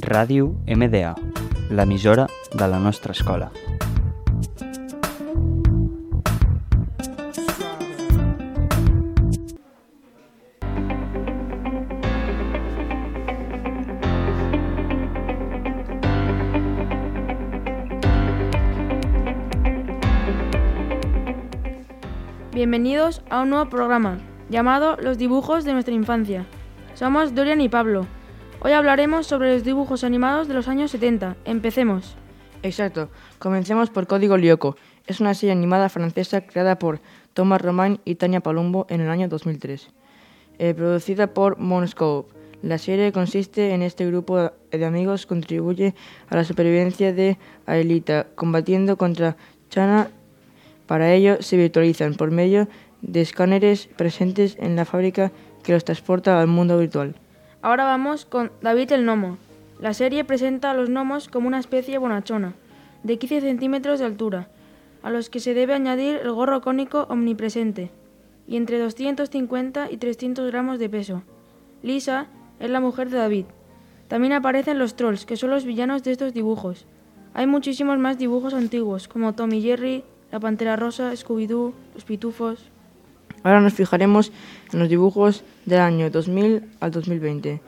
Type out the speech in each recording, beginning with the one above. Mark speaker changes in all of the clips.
Speaker 1: Ràdio MDA, l'emissora de la nostra escola.
Speaker 2: Bienvenidos a un nuevo programa llamado Los dibujos de nuestra infancia. Somos Dorian y Pablo. Hoy hablaremos sobre los dibujos animados de los años 70. Empecemos.
Speaker 3: Exacto. Comencemos por Código Lyoko. Es una serie animada francesa creada por Thomas Romain y Tania Palumbo en el año 2003. Eh, producida por Monscope. La serie consiste en este grupo de amigos contribuye a la supervivencia de Aelita, combatiendo contra Chana. Para ello se virtualizan por medio de escáneres presentes en la fábrica que los transporta al mundo virtual.
Speaker 2: Ahora vamos con David el Gnomo. La serie presenta a los gnomos como una especie bonachona, de 15 centímetros de altura, a los que se debe añadir el gorro cónico omnipresente, y entre 250 y 300 gramos de peso. Lisa es la mujer de David. También aparecen los trolls, que son los villanos de estos dibujos. Hay muchísimos más dibujos antiguos, como Tom y Jerry, La Pantera Rosa, Scooby-Doo, Los Pitufos.
Speaker 3: Ahora nos fijaremos en los dibujos del año 2000 al 2020.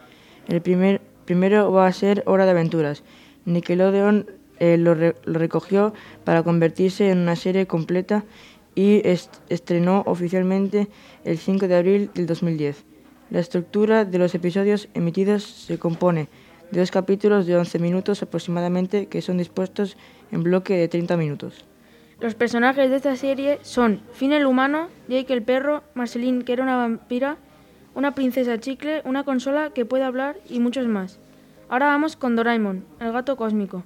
Speaker 3: El primer, primero va a ser Hora de Aventuras. Nickelodeon eh, lo, re, lo, recogió para convertirse en una serie completa y est estrenó oficialmente el 5 de abril del 2010. La estructura de los episodios emitidos se compone de dos capítulos de 11 minutos aproximadamente que son dispuestos en bloque de 30 minutos.
Speaker 2: Los personajes de esta serie son Finn el humano, Jake el perro, Marceline que era una vampira, una princesa chicle, una consola que puede hablar y muchos más. Ahora vamos con Doraemon, el gato cósmico.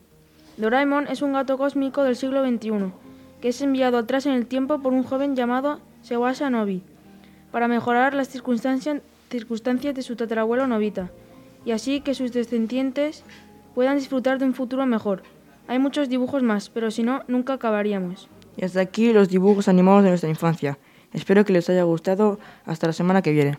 Speaker 2: Doraemon es un gato cósmico del siglo XXI, que es enviado atrás en el tiempo por un joven llamado Sewasa Nobi, para mejorar las circunstancias, circunstancias de su tatarabuelo Novita, y así que sus descendientes puedan disfrutar de un futuro mejor. Hay muchos dibujos más, pero si no, nunca acabaríamos.
Speaker 3: Y hasta aquí los dibujos animados de nuestra infancia. Espero que les haya gustado. Hasta la semana que viene.